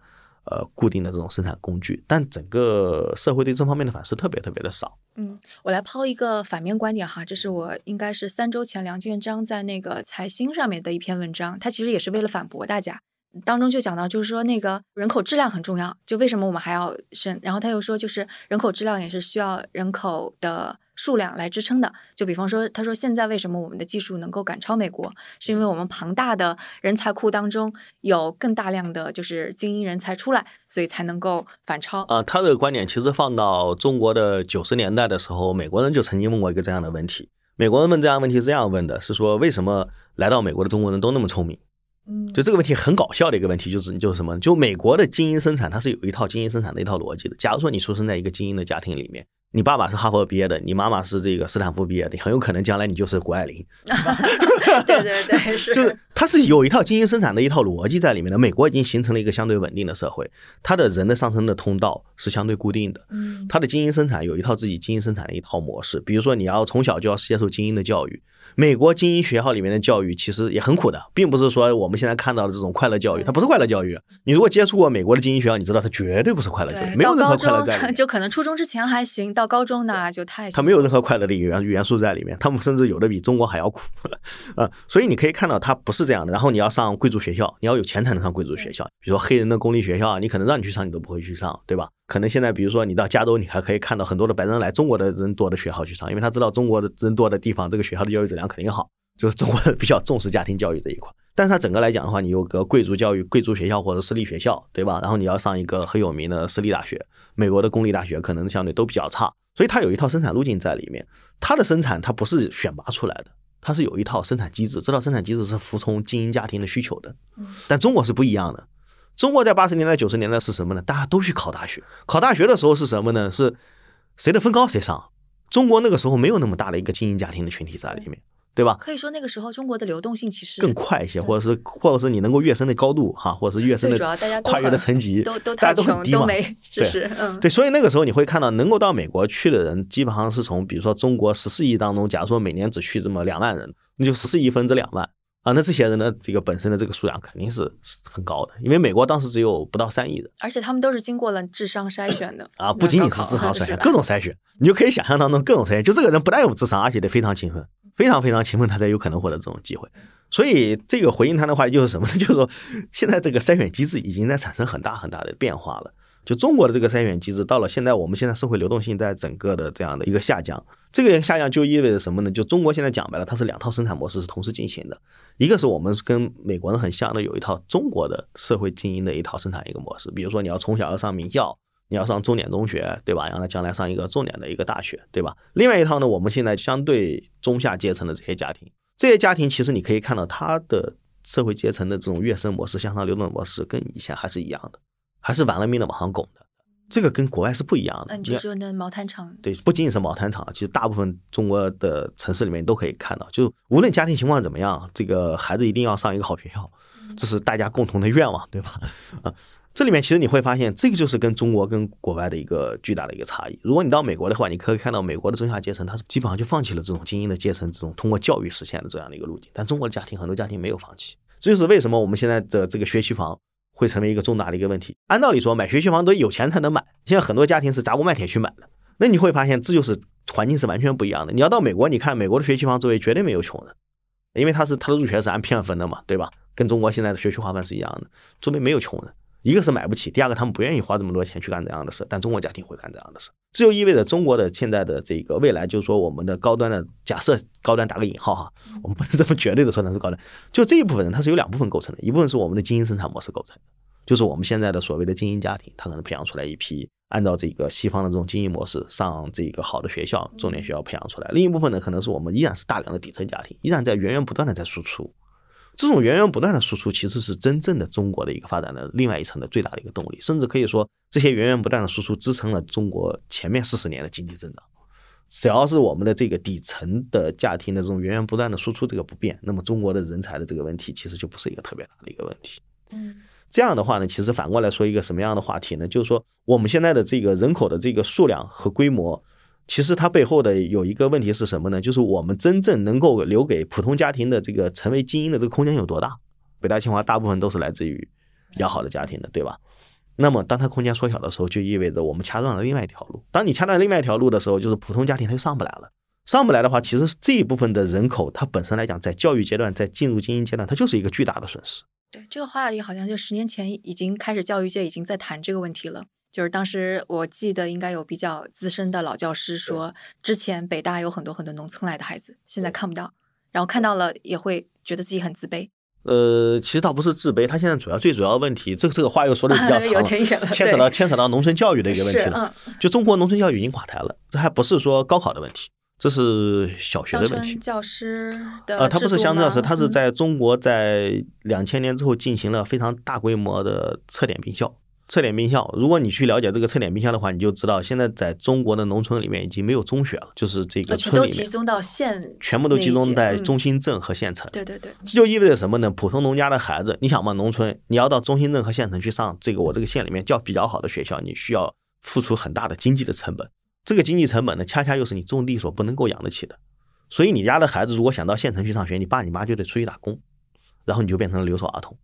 呃固定的这种生产工具，但整个社会对这方面的反思特别特别的少。嗯，我来抛一个反面观点哈，这是我应该是三周前梁建章在那个财新上面的一篇文章，他其实也是为了反驳大家，当中就讲到就是说那个人口质量很重要，就为什么我们还要生？然后他又说就是人口质量也是需要人口的。数量来支撑的，就比方说，他说现在为什么我们的技术能够赶超美国，是因为我们庞大的人才库当中有更大量的就是精英人才出来，所以才能够反超。啊，他这个观点其实放到中国的九十年代的时候，美国人就曾经问过一个这样的问题。美国人问这样问题是这样问的，是说为什么来到美国的中国人都那么聪明？嗯，就这个问题很搞笑的一个问题，就是就是什么？就美国的精英生产，它是有一套精英生产的一套逻辑的。假如说你出生在一个精英的家庭里面。你爸爸是哈佛毕业的，你妈妈是这个斯坦福毕业的，很有可能将来你就是谷爱凌。对对对，是。就是它是有一套精英生产的一套逻辑在里面的。美国已经形成了一个相对稳定的社会，它的人的上升的通道是相对固定的。嗯，它的精英生产有一套自己精英生产的一套模式，比如说你要从小就要接受精英的教育。美国精英学校里面的教育其实也很苦的，并不是说我们现在看到的这种快乐教育，它不是快乐教育。你如果接触过美国的精英学校，你知道它绝对不是快乐教育，没有任何快乐在里面。就可能初中之前还行，到高中呢就太……它没有任何快乐的元元素在里面，他们甚至有的比中国还要苦 啊！所以你可以看到，它不是这样的。然后你要上贵族学校，你要有钱才能上贵族学校，比如说黑人的公立学校，你可能让你去上，你都不会去上，对吧？可能现在，比如说你到加州，你还可以看到很多的白人来中国的人多的学校去上，因为他知道中国的人多的地方，这个学校的教育质量肯定好。就是中国比较重视家庭教育这一块，但是它整个来讲的话，你有个贵族教育、贵族学校或者私立学校，对吧？然后你要上一个很有名的私立大学，美国的公立大学可能相对都比较差，所以它有一套生产路径在里面。它的生产它不是选拔出来的，它是有一套生产机制，这套生产机制是服从精英家庭的需求的。但中国是不一样的，中国在八十年代、九十年代是什么呢？大家都去考大学，考大学的时候是什么呢？是谁的分高谁上。中国那个时候没有那么大的一个精英家庭的群体在里面。对吧？可以说那个时候中国的流动性其实更快一些，或者是或者是你能够跃升的高度哈，或者是跃升的跨越的层级，都都大家都很低嘛。对，嗯，对，所以那个时候你会看到能够到美国去的人，基本上是从比如说中国十四亿当中，假如说每年只去这么两万人，那就十四亿分之两万啊，那这些人的这个本身的这个数量肯定是很高的，因为美国当时只有不到三亿人，而且他们都是经过了智商筛选的啊，不仅仅是智商筛选，各种筛选，你就可以想象当中各种筛选，就这个人不但有智商，而且得非常勤奋。非常非常勤奋，他才有可能获得这种机会。所以这个回应他的话就是什么呢？就是说，现在这个筛选机制已经在产生很大很大的变化了。就中国的这个筛选机制，到了现在，我们现在社会流动性在整个的这样的一个下降。这个下降就意味着什么呢？就中国现在讲白了，它是两套生产模式是同时进行的。一个是我们跟美国人很像的，有一套中国的社会精英的一套生产一个模式。比如说，你要从小要上名校。你要上重点中学，对吧？让他将来上一个重点的一个大学，对吧？另外一套呢，我们现在相对中下阶层的这些家庭，这些家庭其实你可以看到，他的社会阶层的这种跃升模式、向上流动模式，跟以前还是一样的，还是玩了命的往上拱的。这个跟国外是不一样的。那就说那毛毯厂，对，不仅仅是毛毯厂，其实大部分中国的城市里面都可以看到，就无论家庭情况怎么样，这个孩子一定要上一个好学校，这是大家共同的愿望，对吧？啊。这里面其实你会发现，这个就是跟中国跟国外的一个巨大的一个差异。如果你到美国的话，你可以看到美国的中下阶层，他是基本上就放弃了这种精英的阶层，这种通过教育实现的这样的一个路径。但中国的家庭很多家庭没有放弃，这就是为什么我们现在的这个学区房会成为一个重大的一个问题。按道理说，买学区房都有钱才能买，现在很多家庭是砸锅卖铁去买的。那你会发现，这就是环境是完全不一样的。你要到美国，你看美国的学区房周围绝对没有穷人，因为他是他的入学是按片分的嘛，对吧？跟中国现在的学区划分是一样的，周围没有穷人。一个是买不起，第二个他们不愿意花这么多钱去干这样的事，但中国家庭会干这样的事，这就意味着中国的现在的这个未来，就是说我们的高端的假设，高端打个引号哈，我们不能这么绝对的说它是高端，就这一部分人，它是由两部分构成的，一部分是我们的精英生产模式构成的，就是我们现在的所谓的精英家庭，他可能培养出来一批按照这个西方的这种精英模式上这个好的学校，重点学校培养出来，另一部分呢，可能是我们依然是大量的底层家庭，依然在源源不断的在输出。这种源源不断的输出，其实是真正的中国的一个发展的另外一层的最大的一个动力，甚至可以说，这些源源不断的输出支撑了中国前面四十年的经济增长。只要是我们的这个底层的家庭的这种源源不断的输出这个不变，那么中国的人才的这个问题其实就不是一个特别大的一个问题。嗯，这样的话呢，其实反过来说一个什么样的话题呢？就是说我们现在的这个人口的这个数量和规模。其实它背后的有一个问题是什么呢？就是我们真正能够留给普通家庭的这个成为精英的这个空间有多大？北大清华大部分都是来自于比较好的家庭的，对吧？那么当它空间缩小的时候，就意味着我们掐断了另外一条路。当你掐断另外一条路的时候，就是普通家庭它就上不来了。上不来的话，其实这一部分的人口，它本身来讲，在教育阶段，在进入精英阶段，它就是一个巨大的损失。对这个话题，好像就十年前已经开始，教育界已经在谈这个问题了。就是当时我记得应该有比较资深的老教师说，之前北大有很多很多农村来的孩子，现在看不到，然后看到了也会觉得自己很自卑。呃，其实倒不是自卑，他现在主要最主要问题，这个这个话又说的比较 长，牵扯到牵扯到农村教育的一个问题了。就中国农村教育已经垮台了，这还不是说高考的问题，这是小学的问题。教师的呃，他不是乡村教师，他是在中国在两千年之后进行了非常大规模的测点并校。测点并校，如果你去了解这个测点并校的话，你就知道现在在中国的农村里面已经没有中学了，就是这个村里面都集中到县，全部都集中在中心镇和县城。对对对，这就意味着什么呢？普通农家的孩子，你想嘛，农村你要到中心镇和县城去上这个我这个县里面叫比较好的学校，你需要付出很大的经济的成本。这个经济成本呢，恰恰又是你种地所不能够养得起的。所以你家的孩子如果想到县城去上学，你爸你妈就得出去打工，然后你就变成了留守儿童。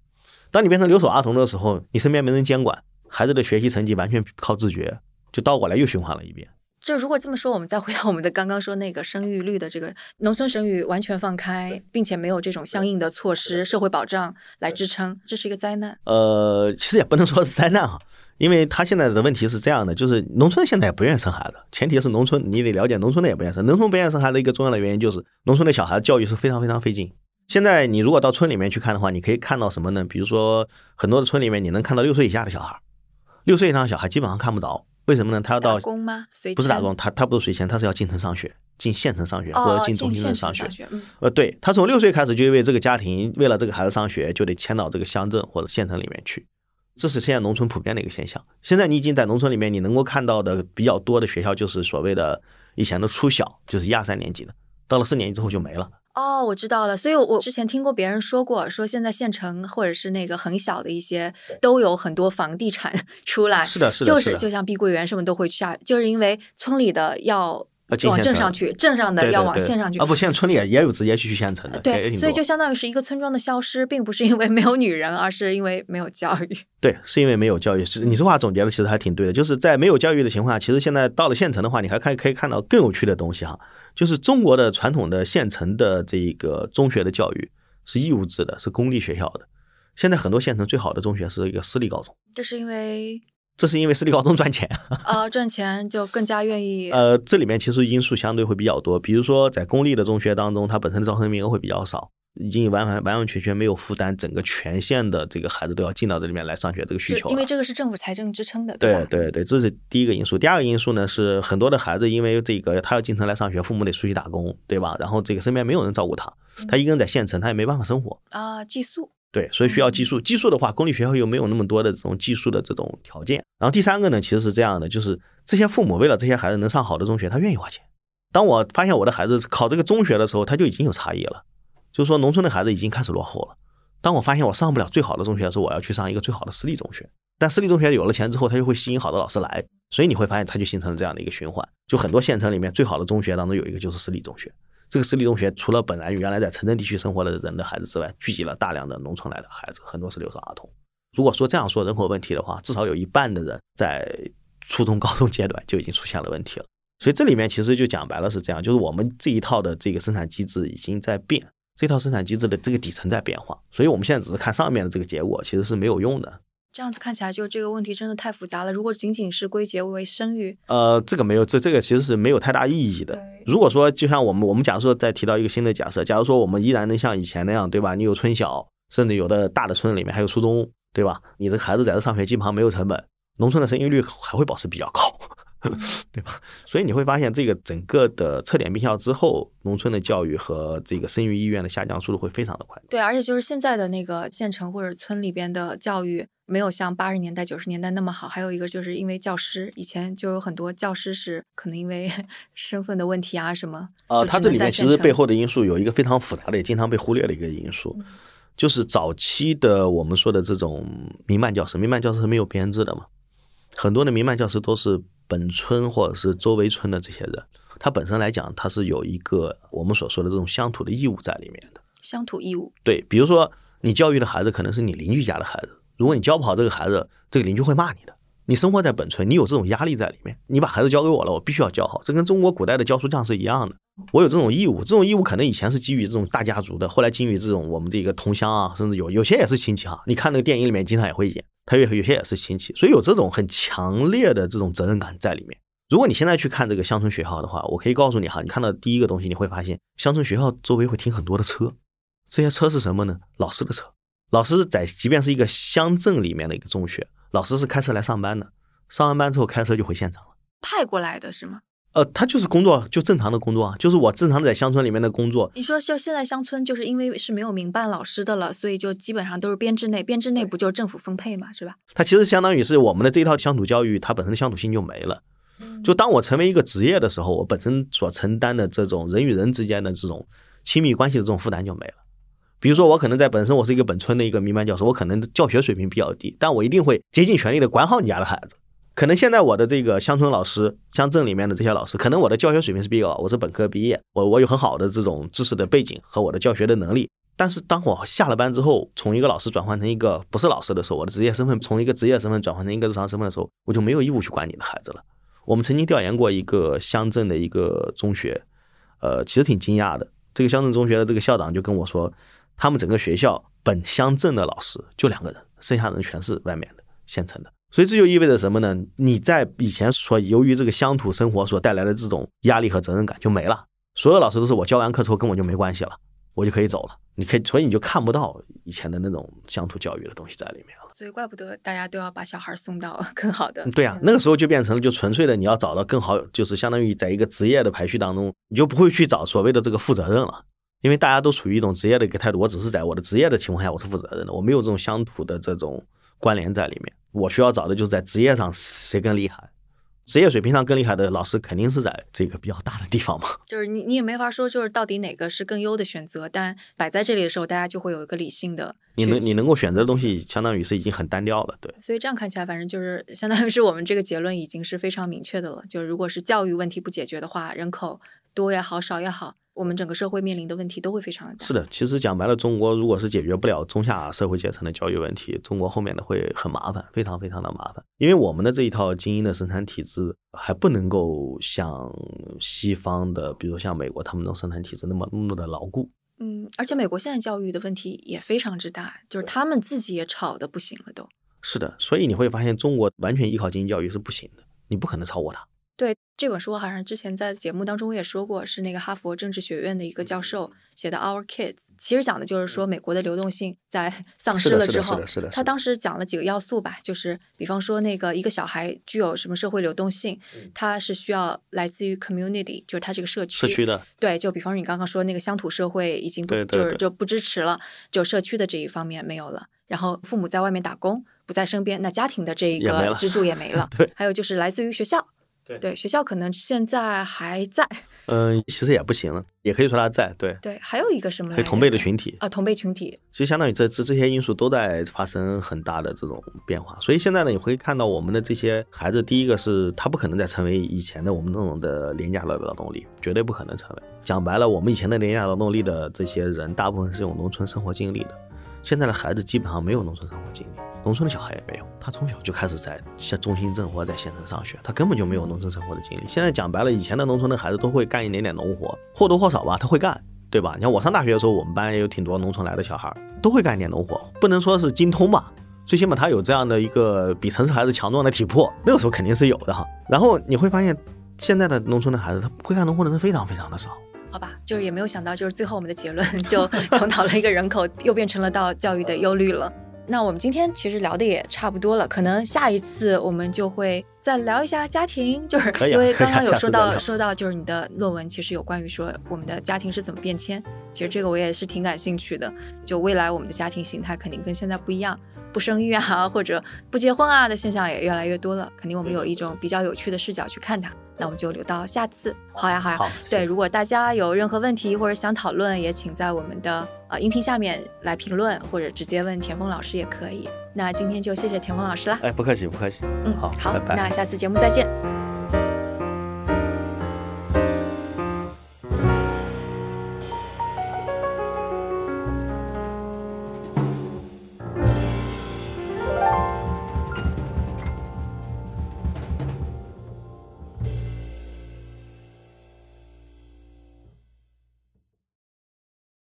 当你变成留守儿童的时候，你身边没人监管，孩子的学习成绩完全靠自觉，就倒过来又循环了一遍。就如果这么说，我们再回到我们的刚刚说那个生育率的这个农村生育完全放开，并且没有这种相应的措施、社会保障来支撑，这是一个灾难。呃，其实也不能说是灾难啊，因为他现在的问题是这样的，就是农村现在也不愿意生孩子，前提是农村你得了解，农村的也不愿意生，农村不愿意生孩子一个重要的原因就是农村的小孩教育是非常非常费劲。现在你如果到村里面去看的话，你可以看到什么呢？比如说很多的村里面，你能看到六岁以下的小孩，六岁以上的小孩基本上看不着，为什么呢？他要到打工吗？不是打工，他他不是随迁，他是要进城上学，进县城上学或者进中心镇上学呃，对他从六岁开始就为这个家庭，为了这个孩子上学，就得迁到这个乡镇或者县城里面去。这是现在农村普遍的一个现象。现在你已经在农村里面，你能够看到的比较多的学校，就是所谓的以前的初小，就是一二三年级的，到了四年级之后就没了。哦，我知道了。所以，我之前听过别人说过，说现在县城或者是那个很小的一些，都有很多房地产 出来。是的，是的，就是的。就像碧桂园什么都会下，就是因为村里的要往镇上去，镇上的要往县上去啊，。不，现在村里也也有直接去县城的，对，所以就相当于是一个村庄的消失，并不是因为没有女人，而是因为没有教育。对，是因为没有教育。是你这话总结的其实还挺对的，就是在没有教育的情况下，其实现在到了县城的话，你还看可以看到更有趣的东西哈，就是中国的传统的县城的这个中学的教育是义务制的，是公立学校的。现在很多县城最好的中学是一个私立高中，这是因为这是因为私立高中赚钱。呃赚钱就更加愿意呃，这里面其实因素相对会比较多，比如说在公立的中学当中，它本身的招生名额会比较少，已经完完完完全全没有负担整个全县的这个孩子都要进到这里面来上学这个需求因为这个是政府财政支撑的，吧？对对对，这是第一个因素。第二个因素呢是很多的孩子因为这个他要进城来上学，父母得出去打工，对吧？然后这个身边没有人照顾他，他一个人在县城，他也没办法生活。啊，寄宿对，所以需要寄宿。寄宿的话，公立学校又没有那么多的这种寄宿的这种条件。然后第三个呢，其实是这样的，就是这些父母为了这些孩子能上好的中学，他愿意花钱。当我发现我的孩子考这个中学的时候，他就已经有差异了，就是说农村的孩子已经开始落后了。当我发现我上不了最好的中学的时候，我要去上一个最好的私立中学。但私立中学有了钱之后，他就会吸引好的老师来，所以你会发现它就形成了这样的一个循环。就很多县城里面最好的中学当中有一个就是私立中学。这个私立中学除了本来原来在城镇地区生活的人的孩子之外，聚集了大量的农村来的孩子，很多是留守儿童。如果说这样说人口问题的话，至少有一半的人在初中、高中阶段就已经出现了问题了。所以这里面其实就讲白了是这样，就是我们这一套的这个生产机制已经在变，这套生产机制的这个底层在变化。所以我们现在只是看上面的这个结果，其实是没有用的。这样子看起来，就这个问题真的太复杂了。如果仅仅是归结为生育，呃，这个没有，这这个其实是没有太大意义的。如果说就像我们我们假如说再提到一个新的假设，假如说我们依然能像以前那样，对吧？你有村小，甚至有的大的村里面还有初中，对吧？你这孩子在这上学基本上没有成本，农村的生育率还会保持比较高，对吧？所以你会发现，这个整个的测点并校之后，农村的教育和这个生育意愿的下降速度会非常的快。对，而且就是现在的那个县城或者村里边的教育，没有像八十年代、九十年代那么好。还有一个就是因为教师，以前就有很多教师是可能因为 身份的问题啊什么，呃，就只能它这里面其实背后的因素有一个非常复杂的，也经常被忽略的一个因素，嗯就是早期的我们说的这种民办教师，民办教师是没有编制的嘛，很多的民办教师都是本村或者是周围村的这些人，他本身来讲，他是有一个我们所说的这种乡土的义务在里面的。乡土义务。对，比如说你教育的孩子可能是你邻居家的孩子，如果你教不好这个孩子，这个邻居会骂你的。你生活在本村，你有这种压力在里面，你把孩子交给我了，我必须要教好，这跟中国古代的教书匠是一样的。我有这种义务，这种义务可能以前是基于这种大家族的，后来基于这种我们的一个同乡啊，甚至有有些也是亲戚哈。你看那个电影里面经常也会演，他有有些也是亲戚，所以有这种很强烈的这种责任感在里面。如果你现在去看这个乡村学校的话，我可以告诉你哈，你看到第一个东西，你会发现乡村学校周围会停很多的车，这些车是什么呢？老师的车。老师在即便是一个乡镇里面的一个中学，老师是开车来上班的，上完班之后开车就回县城了。派过来的是吗？呃，他就是工作，就正常的工作啊，就是我正常的在乡村里面的工作。你说就现在乡村就是因为是没有民办老师的了，所以就基本上都是编制内，编制内不就是政府分配嘛，是吧？它其实相当于是我们的这一套乡土教育，它本身的乡土性就没了。就当我成为一个职业的时候，我本身所承担的这种人与人之间的这种亲密关系的这种负担就没了。比如说，我可能在本身我是一个本村的一个民办教师，我可能教学水平比较低，但我一定会竭尽全力的管好你家的孩子。可能现在我的这个乡村老师、乡镇里面的这些老师，可能我的教学水平是比较，我是本科毕业，我我有很好的这种知识的背景和我的教学的能力。但是当我下了班之后，从一个老师转换成一个不是老师的时候，我的职业身份从一个职业身份转换成一个日常身份的时候，我就没有义务去管你的孩子了。我们曾经调研过一个乡镇的一个中学，呃，其实挺惊讶的。这个乡镇中学的这个校长就跟我说，他们整个学校本乡镇的老师就两个人，剩下人全是外面的县城的。所以这就意味着什么呢？你在以前所由于这个乡土生活所带来的这种压力和责任感就没了。所有老师都是我教完课之后跟我就没关系了，我就可以走了。你可以，所以你就看不到以前的那种乡土教育的东西在里面了。所以怪不得大家都要把小孩送到更好的。对啊，那个时候就变成了就纯粹的你要找到更好，就是相当于在一个职业的排序当中，你就不会去找所谓的这个负责任了，因为大家都处于一种职业的一个态度。我只是在我的职业的情况下我是负责任的，我没有这种乡土的这种关联在里面。我需要找的就是在职业上谁更厉害。职业水平上更厉害的老师肯定是在这个比较大的地方嘛，就是你你也没法说，就是到底哪个是更优的选择，但摆在这里的时候，大家就会有一个理性的。你能你能够选择的东西，相当于是已经很单调了，对。所以这样看起来，反正就是相当于是我们这个结论已经是非常明确的了。就如果是教育问题不解决的话，人口多也好，少也好。我们整个社会面临的问题都会非常的大。是的，其实讲白了，中国如果是解决不了中下社会阶层的教育问题，中国后面的会很麻烦，非常非常的麻烦。因为我们的这一套精英的生产体制还不能够像西方的，比如像美国他们那种生产体制那么那么的牢固。嗯，而且美国现在教育的问题也非常之大，就是他们自己也吵得不行了都。是的，所以你会发现中国完全依靠精英教育是不行的，你不可能超过他。对这本书，好像之前在节目当中我也说过，是那个哈佛政治学院的一个教授写的《Our Kids》，其实讲的就是说美国的流动性在 丧失了之后，他当时讲了几个要素吧，就是比方说那个一个小孩具有什么社会流动性，他是需要来自于 community，就是他这个社区社区的，对，就比方说你刚刚说那个乡土社会已经不就是就不支持了，就社区的这一方面没有了，然后父母在外面打工不在身边，那家庭的这一个支柱也没了，对，还有就是来自于学校。对学校可能现在还在，嗯，其实也不行了，也可以说他在。对对，还有一个什么？同辈的群体啊，同辈群体。其实相当于这这这些因素都在发生很大的这种变化，所以现在呢，你会看到我们的这些孩子，第一个是他不可能再成为以前的我们那种的廉价的劳动力，绝对不可能成为。讲白了，我们以前的廉价劳动力的这些人，大部分是有农村生活经历的。现在的孩子基本上没有农村生活经历，农村的小孩也没有，他从小就开始在像中心镇或者在县城上学，他根本就没有农村生活的经历。现在讲白了，以前的农村的孩子都会干一点点农活，或多或少吧，他会干，对吧？你看我上大学的时候，我们班也有挺多农村来的小孩，都会干一点农活，不能说是精通吧，最起码他有这样的一个比城市孩子强壮的体魄，那个时候肯定是有的哈。然后你会发现，现在的农村的孩子，他会干农活的人非常非常的少。好吧，就是也没有想到，就是最后我们的结论就从讨论一个人口，又变成了到教育的忧虑了。那我们今天其实聊的也差不多了，可能下一次我们就会再聊一下家庭，就是因为刚刚有说到说到，就是你的论文其实有关于说我们的家庭是怎么变迁，其实这个我也是挺感兴趣的。就未来我们的家庭形态肯定跟现在不一样，不生育啊或者不结婚啊的现象也越来越多了，肯定我们有一种比较有趣的视角去看它。那我们就留到下次。好呀，好呀。对，如果大家有任何问题或者想讨论，也请在我们的呃音频下面来评论，或者直接问田峰老师也可以。那今天就谢谢田峰老师啦。哎，不客气，不客气。嗯，好，好，拜拜。那下次节目再见。